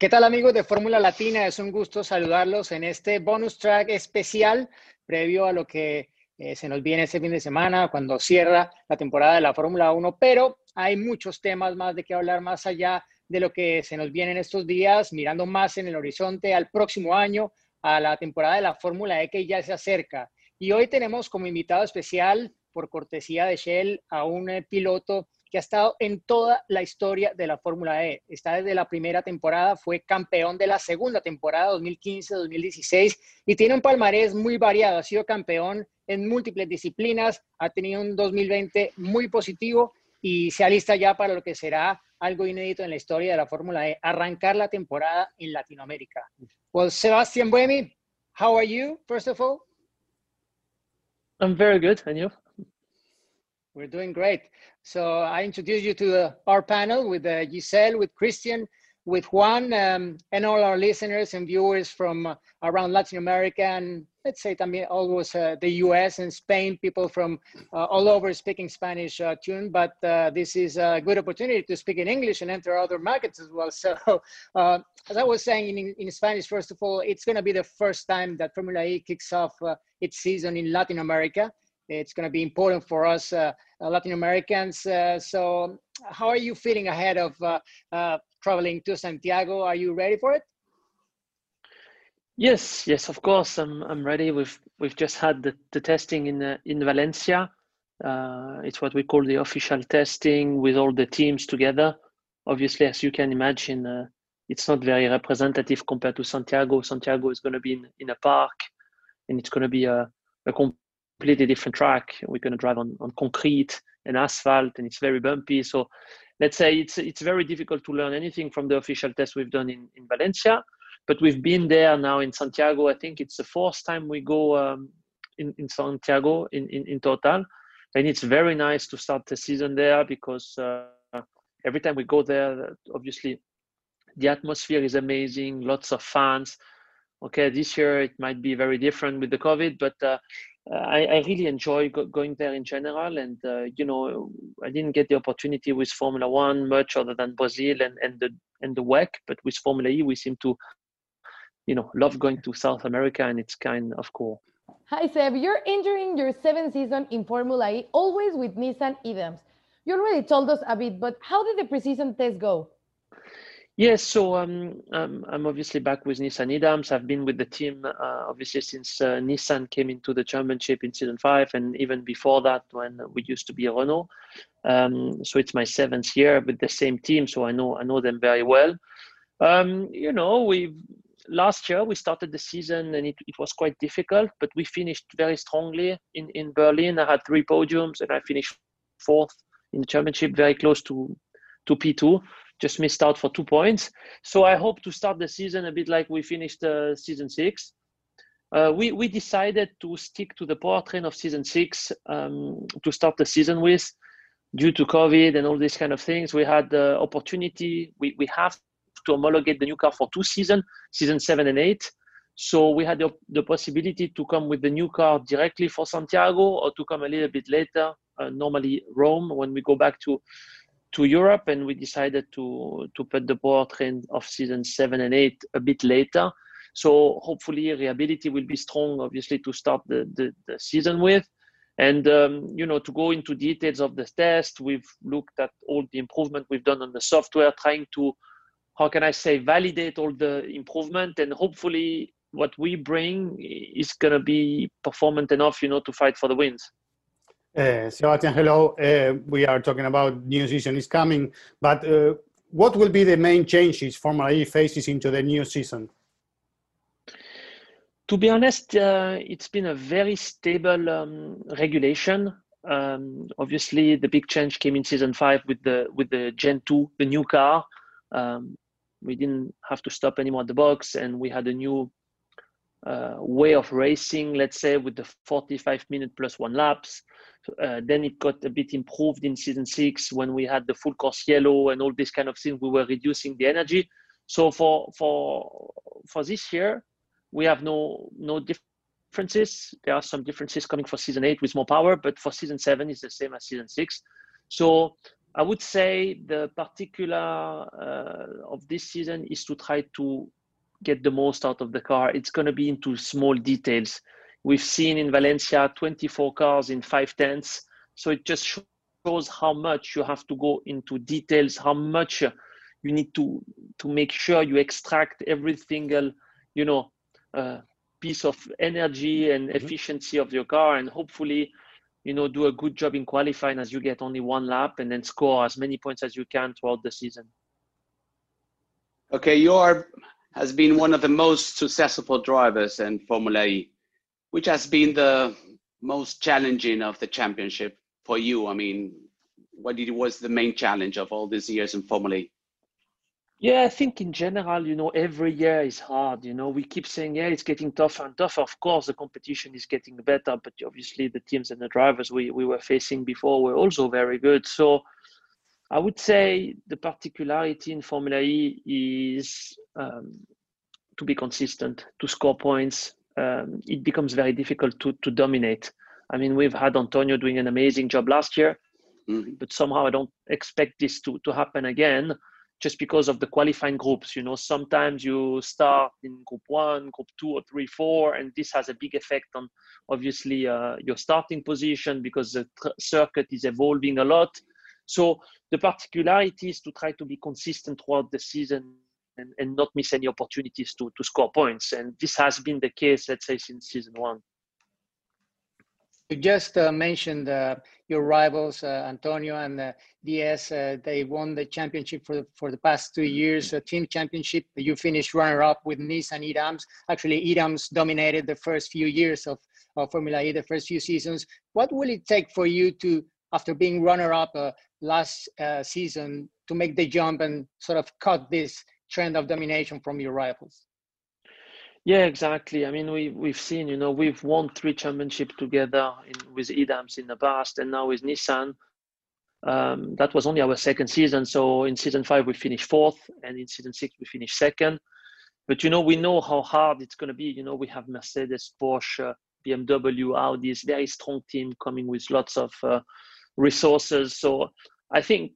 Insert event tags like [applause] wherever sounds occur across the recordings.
¿Qué tal amigos de Fórmula Latina? Es un gusto saludarlos en este bonus track especial previo a lo que eh, se nos viene este fin de semana, cuando cierra la temporada de la Fórmula 1, pero hay muchos temas más de qué hablar más allá de lo que se nos viene en estos días, mirando más en el horizonte al próximo año, a la temporada de la Fórmula E que ya se acerca. Y hoy tenemos como invitado especial, por cortesía de Shell, a un eh, piloto que ha estado en toda la historia de la Fórmula E. Está desde la primera temporada, fue campeón de la segunda temporada, 2015-2016, y tiene un palmarés muy variado. Ha sido campeón en múltiples disciplinas, ha tenido un 2020 muy positivo y se alista ya para lo que será algo inédito en la historia de la Fórmula E, arrancar la temporada en Latinoamérica. Well, Sebastián Buemi, how are you, first of all? I'm very good, and you? We're doing great. So I introduce you to uh, our panel with uh, Giselle, with Christian, with Juan, um, and all our listeners and viewers from uh, around Latin America and let's say también always uh, the US and Spain, people from uh, all over speaking Spanish uh, tune. But this is a good opportunity to speak in English and enter other markets as well. [laughs] So as I was saying in, in Spanish, first of all, it's going to be the first time that Formula E kicks off its season in Latin America. It's going to be important for us uh, uh, Latin Americans. Uh, so, how are you feeling ahead of traveling to Santiago? Are you ready for it? Yes, yes, of course. I'm I'm ready. We've we've just had the, the testing in uh, in Valencia. Uh, it's what we call the official testing with all the teams together. Obviously, as you can imagine, uh, it's not very representative compared to Santiago. Santiago is going to be in, in a park, and it's going to be a, a completely different track. We're going to drive on, on concrete and asphalt, and it's very bumpy. So let's say it's it's very difficult to learn anything from the official test we've done in, in Valencia. But we've been there now in Santiago. I think it's the fourth time we go um, in, in Santiago in, in, in total. And it's very nice to start the season there because uh, every time we go there, obviously the atmosphere is amazing, lots of fans. Okay, this year it might be very different with the COVID, but uh, uh, I, I, really enjoy go, going there in general. And, uh, you know, I didn't get the opportunity with Formula One much other than Brazil and, and, the, and the WEC, but with Formula E, we seem to, you know, love going to South America and it's kind of cool. Hi, Seb. You're entering your seventh season in Formula E, always with Nissan EDAMS. You already told us a bit, but how did the preseason test go? Yes, so um, um, I'm obviously back with Nissan EDAMS. I've been with the team uh, obviously since uh, Nissan came into the championship in season five, and even before that when we used to be Renault. Um, so it's my seventh year with the same team, so I know I know them very well. Um, you know, we last year we started the season and it, it was quite difficult, but we finished very strongly in in Berlin. I had three podiums and I finished fourth in the championship, very close to to P2 just missed out for two points. So I hope to start the season a bit like we finished uh, season six. Uh, we, we decided to stick to the powertrain of season six um, to start the season with due to COVID and all these kind of things. We had the opportunity, we, we have to homologate the new car for two seasons, season seven and eight. So we had the, the possibility to come with the new car directly for Santiago or to come a little bit later, uh, normally Rome, when we go back to to Europe, and we decided to to put the powertrain of season seven and eight a bit later. So hopefully, reliability will be strong, obviously, to start the the, the season with. And um, you know, to go into details of the test, we've looked at all the improvement we've done on the software, trying to, how can I say, validate all the improvement, and hopefully, what we bring is going to be performant enough, you know, to fight for the wins. Uh, Sebastian, hello. Uh, we are talking about new season is coming, but uh, what will be the main changes Formula E faces into the new season? To be honest, it's been a very stable um, regulation. Um, obviously, the big change came in season five with the with the Gen two, the new car. Um, we didn't have to stop anymore at the box, and we had a new uh, way of racing, let's say, with the 45 minute plus one laps. Uh, then it got a bit improved in season six when we had the full course yellow and all these kind of things. We were reducing the energy. So for for for this year, we have no no differences. There are some differences coming for season eight with more power, but for season seven is the same as season six. So I would say the particular uh, of this season is to try to get the most out of the car. It's going to be into small details. We've seen in Valencia 24 cars in five tenths. So it just shows how much you have to go into details, how much you need to to make sure you extract every single, you know, uh, piece of energy and mm-hmm. efficiency of your car, and hopefully, you know, do a good job in qualifying as you get only one lap, and then score as many points as you can throughout the season. Okay, you are has been one of the most successful drivers in Formula E. Which has been the most challenging of the championship for you? I mean, what was the main challenge of all these years in Formula E? Yeah, I think in general, you know, every year is hard. You know, we keep saying, yeah, it's getting tougher and tougher. Of course, the competition is getting better, but obviously the teams and the drivers we, we were facing before were also very good. So I would say the particularity in Formula E is um, to be consistent, to score points. Um, it becomes very difficult to, to dominate. I mean, we've had Antonio doing an amazing job last year, mm-hmm. but somehow I don't expect this to, to happen again just because of the qualifying groups. You know, sometimes you start in group one, group two, or three, four, and this has a big effect on obviously uh, your starting position because the tr- circuit is evolving a lot. So the particularity is to try to be consistent throughout the season and, and not miss any opportunities to, to score points. And this has been the case, let's say, since season one. You just uh, mentioned uh, your rivals, uh, Antonio and uh, DS. Uh, they won the championship for the, for the past two years, a team championship. You finished runner-up with Nissan e.dams. Actually, e.dams dominated the first few years of, of Formula E, the first few seasons. What will it take for you to, after being runner-up uh, last season, to make the jump and sort of cut this trend of domination from your rivals. Yeah, exactly. I mean, we we've seen, you know, we've won three championships together in, with e.dams in the past, and now with Nissan. Um, that was only our second season. So in season five we finished fourth, and in season six we finished second. But you know, we know how hard it's going to be. You know, we have Mercedes, Porsche, BMW, Audi, this very strong team coming with lots of uh, resources. So I think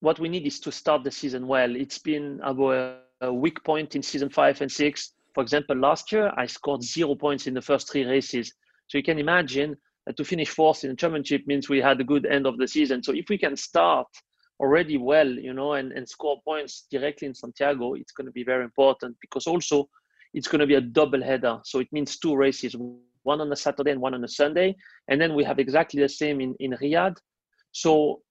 what we need is to start the season well. It's been our uh, weak point in season five and six. For example, last year I scored zero points in the first three races. So you can imagine that to finish fourth in the championship means we had a good end of the season. So if we can start already well, you know, and, and score points directly in Santiago, it's going to be very important because also it's going to be a double header. So it means two races, one on a Saturday and one on a Sunday. And then we have exactly the same in, in Riyadh. So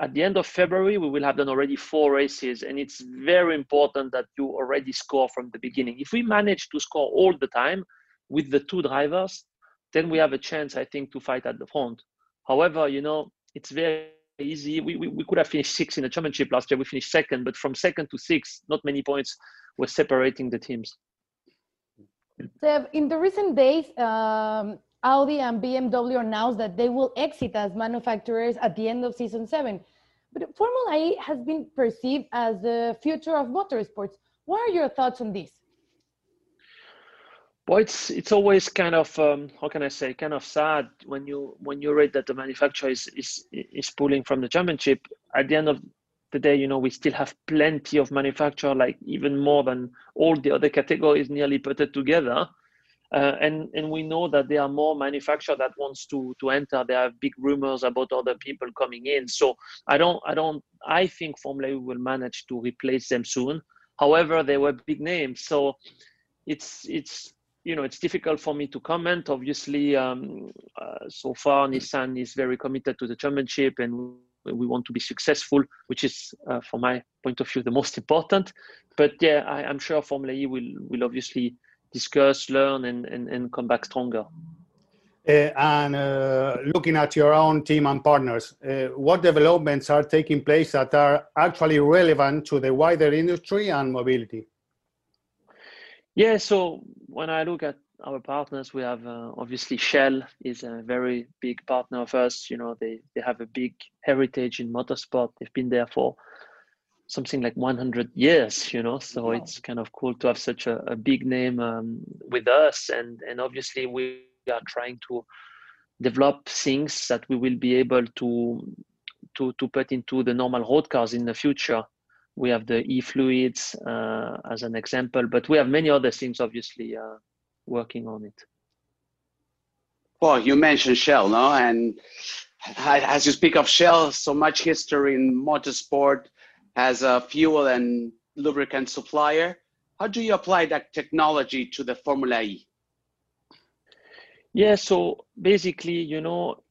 at the end of February, we will have done already four races, and it's very important that you already score from the beginning. If we manage to score all the time with the two drivers, then we have a chance, I think, to fight at the front. However, you know, it's very easy. We, we, we could have finished six in the championship last year. We finished second, but from second to six, not many points were separating the teams. Seb, in the recent days, um, Audi and BMW announced that they will exit as manufacturers at the end of season seven. But Formula E has been perceived as the future of motorsports. What are your thoughts on this? Well, it's it's always kind of um, how can I say kind of sad when you when you read that the manufacturer is, is is pulling from the championship. At the end of the day, you know, we still have plenty of manufacturer, like even more than all the other categories nearly put together. Uh, and and we know that there are more manufacturers that wants to to enter. There are big rumors about other people coming in. So I don't I don't I think Formula will manage to replace them soon. However, they were big names, so it's it's you know it's difficult for me to comment. Obviously, um, uh, so far Nissan is very committed to the championship and we want to be successful, which is, uh, from my point of view, the most important. But yeah, I, am sure Formula E will will obviously discuss, learn, and, and, and come back stronger. Uh, and uh, looking at your own team and partners, uh, what developments are taking place that are actually relevant to the wider industry and mobility? Yeah, so when I look at our partners, we have uh, obviously Shell is a very big partner of us. You know, they they have a big heritage in motorsport. They've been there for something like 100 years. You know, so wow. it's kind of cool to have such a, a big name um, with us. And and obviously we are trying to develop things that we will be able to to to put into the normal road cars in the future. We have the e-fluids uh, as an example, but we have many other things obviously uh, working on it. Well, you mentioned Shell, no? And as you speak of Shell, so much history in motorsport as a fuel and lubricant supplier. How do you apply that technology to the Formula E? Yeah, so basically, you know,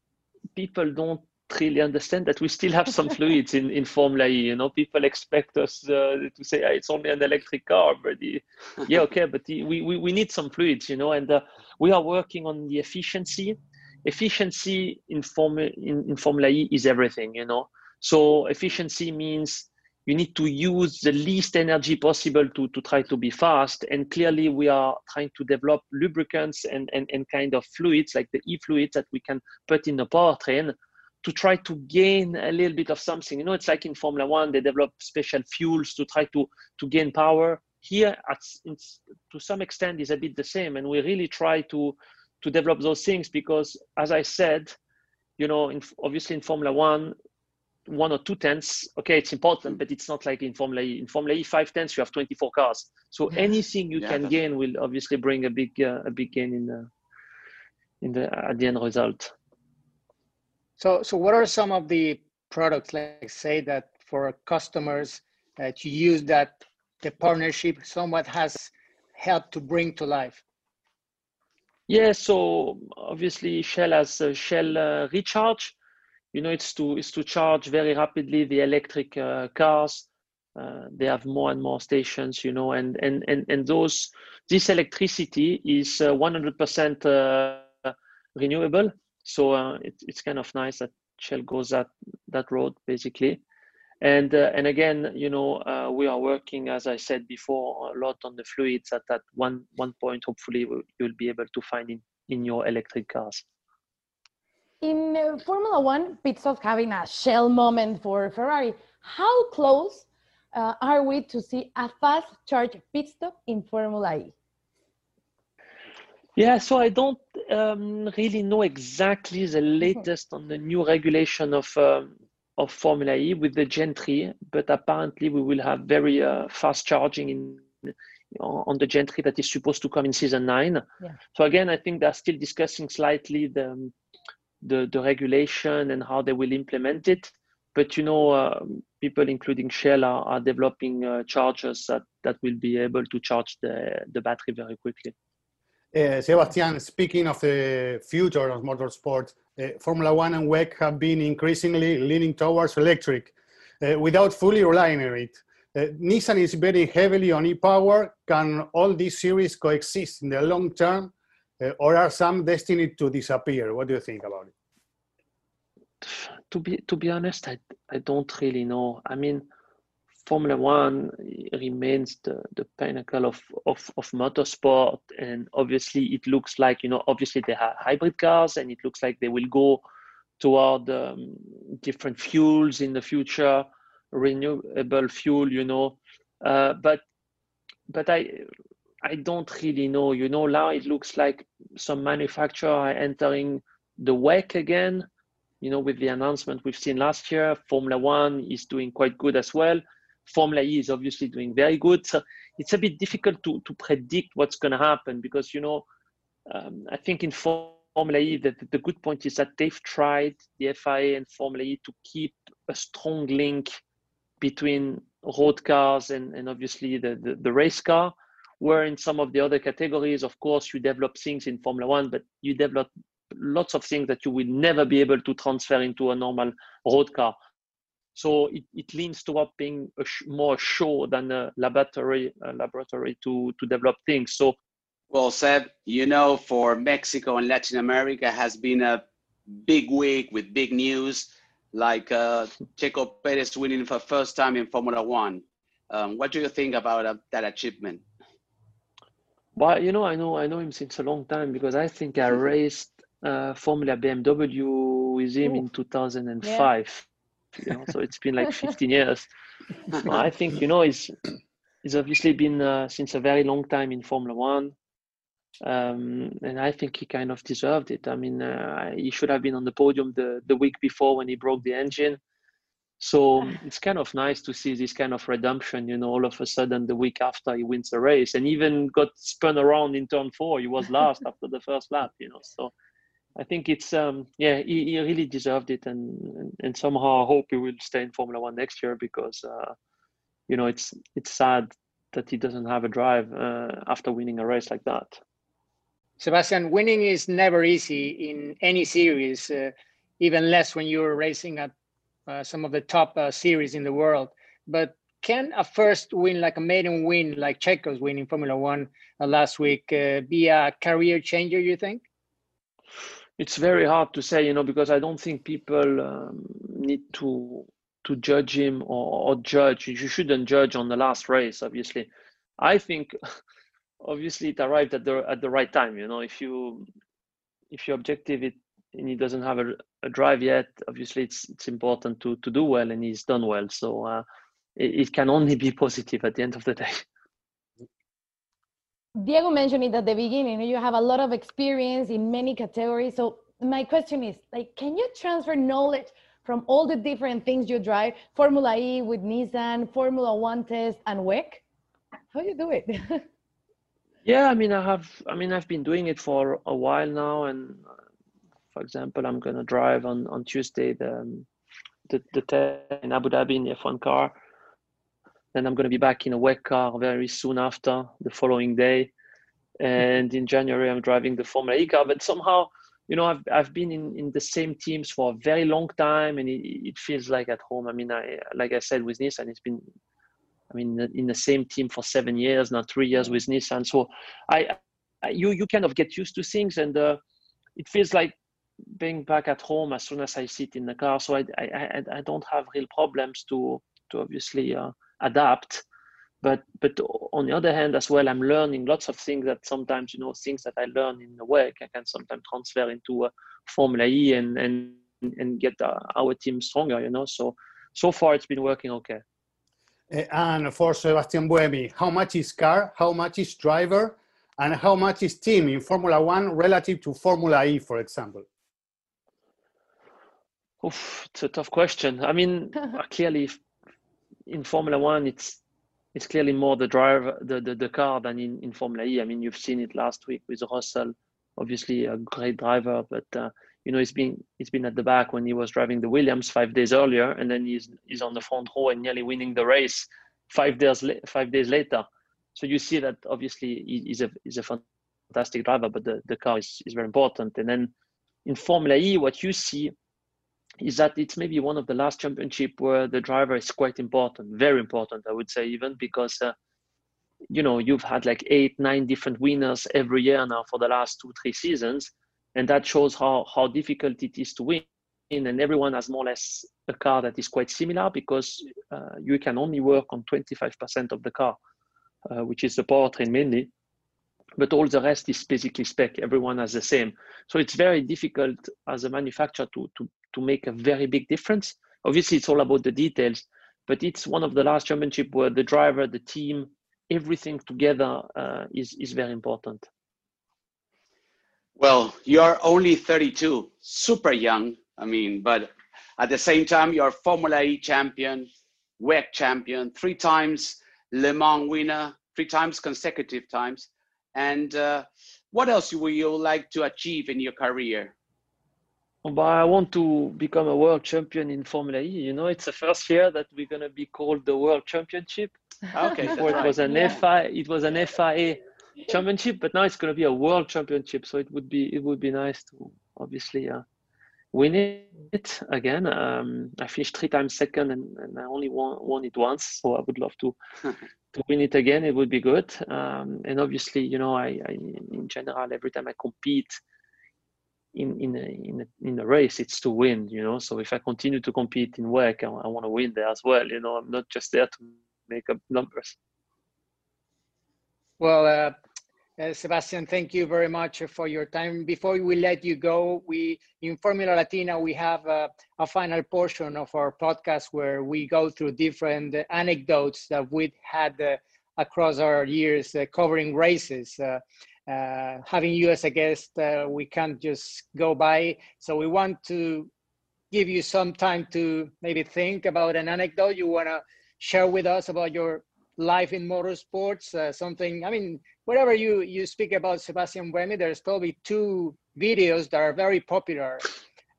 people don't really understand that we still have some [laughs] fluids in, in Formula E. You know, people expect us uh, to say oh, it's only an electric car, but the, [laughs] yeah, okay, but the, we, we, we need some fluids, you know, and uh, we are working on the efficiency. Efficiency in, Form, in, in Formula E is everything, you know. So efficiency means you need to use the least energy possible to, to try to be fast. And clearly we are trying to develop lubricants and, and, and kind of fluids like the e-fluids that we can put in the powertrain to try to gain a little bit of something. You know, it's like in Formula One, they develop special fuels to try to, to gain power. Here, at, to some extent, is a bit the same. And we really try to, to develop those things because, as I said, you know, in, obviously in Formula One, one or two tenths, okay, it's important, but it's not like in Formula E. In Formula E, five tenths, you have 24 cars. So yeah. anything you yeah, can gain will obviously bring a big, uh, a big gain in the, in the at the end result. So, so what are some of the products, like say that for customers that you use that the partnership somewhat has helped to bring to life? Yeah, so obviously Shell has a Shell uh, Recharge. You know, it's to it's to charge very rapidly the electric uh, cars. Uh, they have more and more stations, you know, and and and and those this electricity is 100% uh, uh, renewable so uh, it, it's kind of nice that Shell goes that that road basically. And and again, you know, we are working, as I said before, a lot on the fluids. At that one one point, hopefully, you'll be able to find in in your electric cars. In uh, Formula One, pit stop having a shell moment for Ferrari. How close uh, are we to see a fast charge pit stop in Formula E? Yeah, so I don't um, really know exactly the mm-hmm. latest on the new regulation of um, of Formula E with the Gen three, but apparently we will have very uh, fast charging in on the Gen three that is supposed to come in season nine. Yeah. So again, I think they're still discussing slightly the, the the regulation and how they will implement it. But you know, uh, people including Shell are, are developing uh, chargers that, that will be able to charge the, the battery very quickly. Uh, Sebastian, speaking of the future of motorsport, uh, Formula One and WEC have been increasingly leaning towards electric uh, without fully relying on it. Uh, Nissan is betting heavily on e-power. Can all these series coexist in the long term, or are some destined to disappear? What do you think about it? To be to be honest, I I don't really know. I mean, Formula One remains the, the pinnacle of, of, of motorsport. And obviously, it looks like, you know, obviously they have hybrid cars and it looks like they will go toward um, different fuels in the future, renewable fuel, you know. Uh, but but I I don't really know. You know, now it looks like some manufacturer are entering the WEC again. You know, with the announcement we've seen last year, Formula One is doing quite good as well. Formula E is obviously doing very good. So it's a bit difficult to, to predict what's going to happen because, you know, um, I think in Formula E, the, the good point is that they've tried, the FIA and Formula E, to keep a strong link between road cars and, and obviously the, the, the race car. Where in some of the other categories, of course, you develop things in Formula One, but you develop lots of things that you will never be able to transfer into a normal road car. So it, it leans toward being a sh- more show than a laboratory, a laboratory to, to develop things. So Well, Seb, you know, for Mexico and Latin America has been a big week with big news, like uh, Checo Perez winning for first time in Formula One. Um, what do you think about uh, that achievement? Well, you know, I know, I know him since a long time because I think I [laughs] raced uh, Formula BMW with him Ooh. in 2005. Yeah. You know, so it's been like [laughs] 15 years. I think you know he's he's obviously been uh, since a very long time in Formula One, um, and I think he kind of deserved it. I mean, uh, he should have been on the podium the the week before when he broke the engine. So it's kind of nice to see this kind of redemption. You know, all of a sudden the week after he wins the race, and even got spun around in turn four. He was [laughs] last after the first lap. You know, so. I think it's um yeah he, he really deserved it and, and, and somehow I hope he will stay in Formula One next year because uh, you know it's it's sad that he doesn't have a drive uh, after winning a race like that. Sebastian, winning is never easy in any series, uh, even less when you're racing at some of the top uh, series in the world. But can a first win, like a maiden win, like Checo's win in Formula One uh, last week, uh, be a career changer? You think? It's very hard to say, you know, because I don't think people um, need to to judge him or, or judge. You shouldn't judge on the last race, obviously. I think [laughs] obviously it arrived at the at the right time. You know, if you if you objective it and he doesn't have a, a drive yet, obviously it's it's important to to do well, and he's done well. So uh, it, it can only be [laughs] positive at the end of the day. Diego mentioned it at the beginning. You have a lot of experience in many categories. So my question is, like, can you transfer knowledge from all the different things you drive, Formula E with Nissan, Formula One test, and WEC? How do you do it? [laughs] yeah, I mean, I have. I mean, I've been doing it for a while now, and for example, I'm gonna drive on on Tuesday the the, the test in Abu Dhabi in the F1 car. Then I'm gonna be back in a WEC car very soon after the following day, and in January I'm driving the Formula E car. But somehow you know, I've I've been in, in the same teams for a very long time, and it, it feels like at home. I mean, I like I said with Nissan, it's been, I mean, in the same team for seven years now, three years with Nissan. So, I, I you you kind of get used to things, and uh, it feels like being back at home as soon as I sit in the car. So I I I, don't have real problems to to obviously uh, adapt but but on the other hand as well i'm learning lots of things that sometimes you know things that i learn in the work i can sometimes transfer into a formula e and and and get uh, our team stronger you know so so far it's been working okay uh, and for sebastian buemi how much is car how much is driver and how much is team in formula one relative to formula e for example Oof, it's a tough question i mean [laughs] clearly in formula one it's it's clearly more the driver, the, the, the car than in, in Formula E. I mean, you've seen it last week with Russell, obviously a great driver, but uh, you know, he's been he's been at the back when he was driving the Williams five days earlier, and then he's he's on the front row and nearly winning the race five days five days later. So you see that obviously he's a he's a fantastic driver, but the, the car is, is very important. And then in Formula E, what you see is that it's maybe one of the last championship where the driver is quite important, very important, I would say, even because uh, you know you've had like eight, nine different winners every year now for the last two, three seasons, and that shows how how difficult it is to win. And everyone has more or less a car that is quite similar because uh, you can only work on 25% of the car, uh, which is the powertrain mainly but all the rest is basically spec. Everyone has the same. So it's very difficult as a manufacturer to, to, to make a very big difference. Obviously, it's all about the details, but it's one of the last championship where the driver, the team, everything together uh, is, is very important. Well, you're only 32, super young. I mean, but at the same time, you're Formula E champion, WEC champion, three times Le Mans winner, three times consecutive times. And uh, what else would you like to achieve in your career? But I want to become a world champion in Formula E. You know, it's the first year that we're gonna be called the World Championship. Okay, Before it was an yeah. FI, it was an FIA championship, but now it's gonna be a World Championship. So it would be it would be nice to obviously uh, win it again. Um, I finished three times second, and, and I only won, won it once. So I would love to [laughs] to win it again, it would be good. Um, and obviously, you know, I, I, in general, every time I compete in in in in a race, it's to win. You know, so if I continue to compete in WEC, I, I want to win there as well. You know, I'm not just there to make up numbers. Well, uh, uh, Sebastian, thank you very much for your time. Before we let you go, we in Formula Latina we have a, a final portion of our podcast where we go through different anecdotes that we've had uh, across our years uh, covering races. Uh, uh, having you as a guest, uh, we can't just go by. So we want to give you some time to maybe think about an anecdote you want to share with us about your life in motorsports. something, I mean, whatever you you speak about Sebastian Buemi, there's probably two videos that are very popular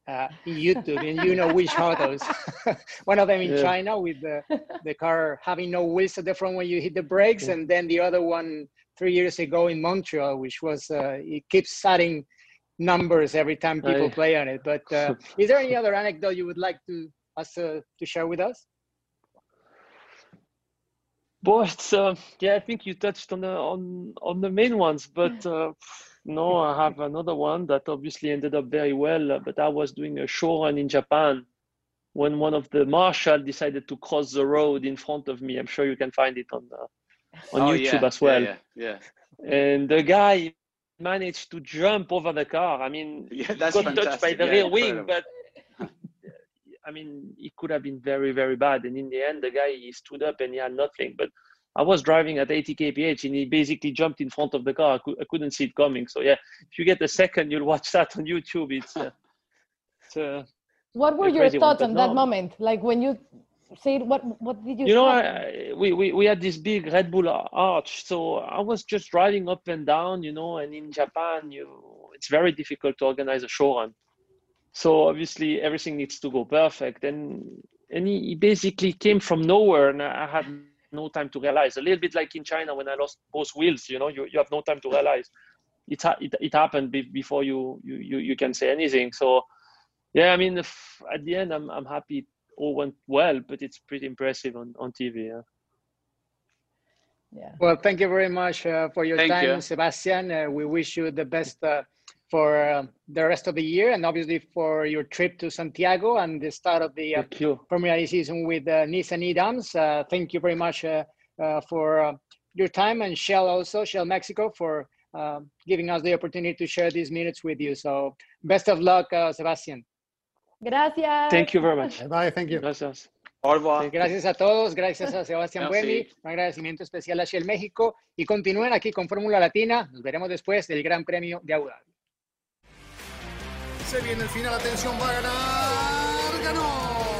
uh, in YouTube, and you know which are those. [laughs] One of them in yeah. China with the the car having no wheels at the front when you hit the brakes, yeah. and then the other one three years ago in Montreal, which was uh, it keeps adding numbers every time people oh, play on it. But uh, [laughs] is there any other anecdote you would like to us to share with us? But uh, yeah, I think you touched on the on on the main ones. But uh, no, I have another one that obviously ended up very well. Uh, but I was doing a show run in Japan when one of the marshal decided to cross the road in front of me. I'm sure you can find it on the on oh, YouTube yeah, as well. Yeah, yeah, yeah. And the guy managed to jump over the car. I mean, [laughs] yeah, that's got touched by the rear wing, but [laughs] I mean, it could have been very, very bad. And in the end, the guy he stood up and he had nothing. But I was driving at 80 kph and he basically jumped in front of the car. I, could, I couldn't see it coming. So yeah, if you get a second, you'll watch [laughs] that on YouTube. It's, uh, it's uh, what were your thoughts on that moment? Like when you say what what did you? You know, I, we, we we had this big Red Bull arch, so I was just driving up and down. You know, and in Japan, you it's very difficult to organize a show run. So obviously everything needs to go perfect. And and he, he basically came from nowhere and I had no time to realize. A little bit like in China when I lost both wheels, you know, you, you have no time to realize. It, it, it happened be, before you, you, you, you can say anything. So yeah, I mean, if, at the end, I'm, I'm happy all went well, but it's pretty impressive on, on TV. Yeah. Yeah. Well, thank you very much uh, for your thank time, you. Sebastian. Uh, we wish you the best uh, for uh, the rest of the year and obviously for your trip to Santiago and the start of the uh, Formula E season with uh, Nissan e.dams. Uh, thank you very much uh, uh, for your time and Shell also, Shell Mexico, for giving us the opportunity to share these minutes with you. So best of luck, Sebastian. Gracias. Thank you very much. Bye, thank you. Gracias. Gracias a todos, gracias a Sebastián Buemi, un agradecimiento especial a Shell México y continúen aquí con Fórmula Latina. Nos veremos después del Gran Premio de Abu Dhabi. Se viene el final, atención, va a ganar, ganó.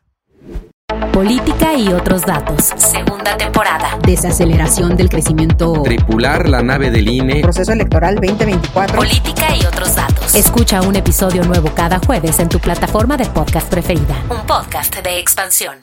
Política y otros datos. Segunda temporada. Desaceleración del crecimiento. Tripular la nave del INE. Proceso electoral 2024. Política y otros datos. Escucha un episodio nuevo cada jueves en tu plataforma de podcast preferida. Un podcast de expansión.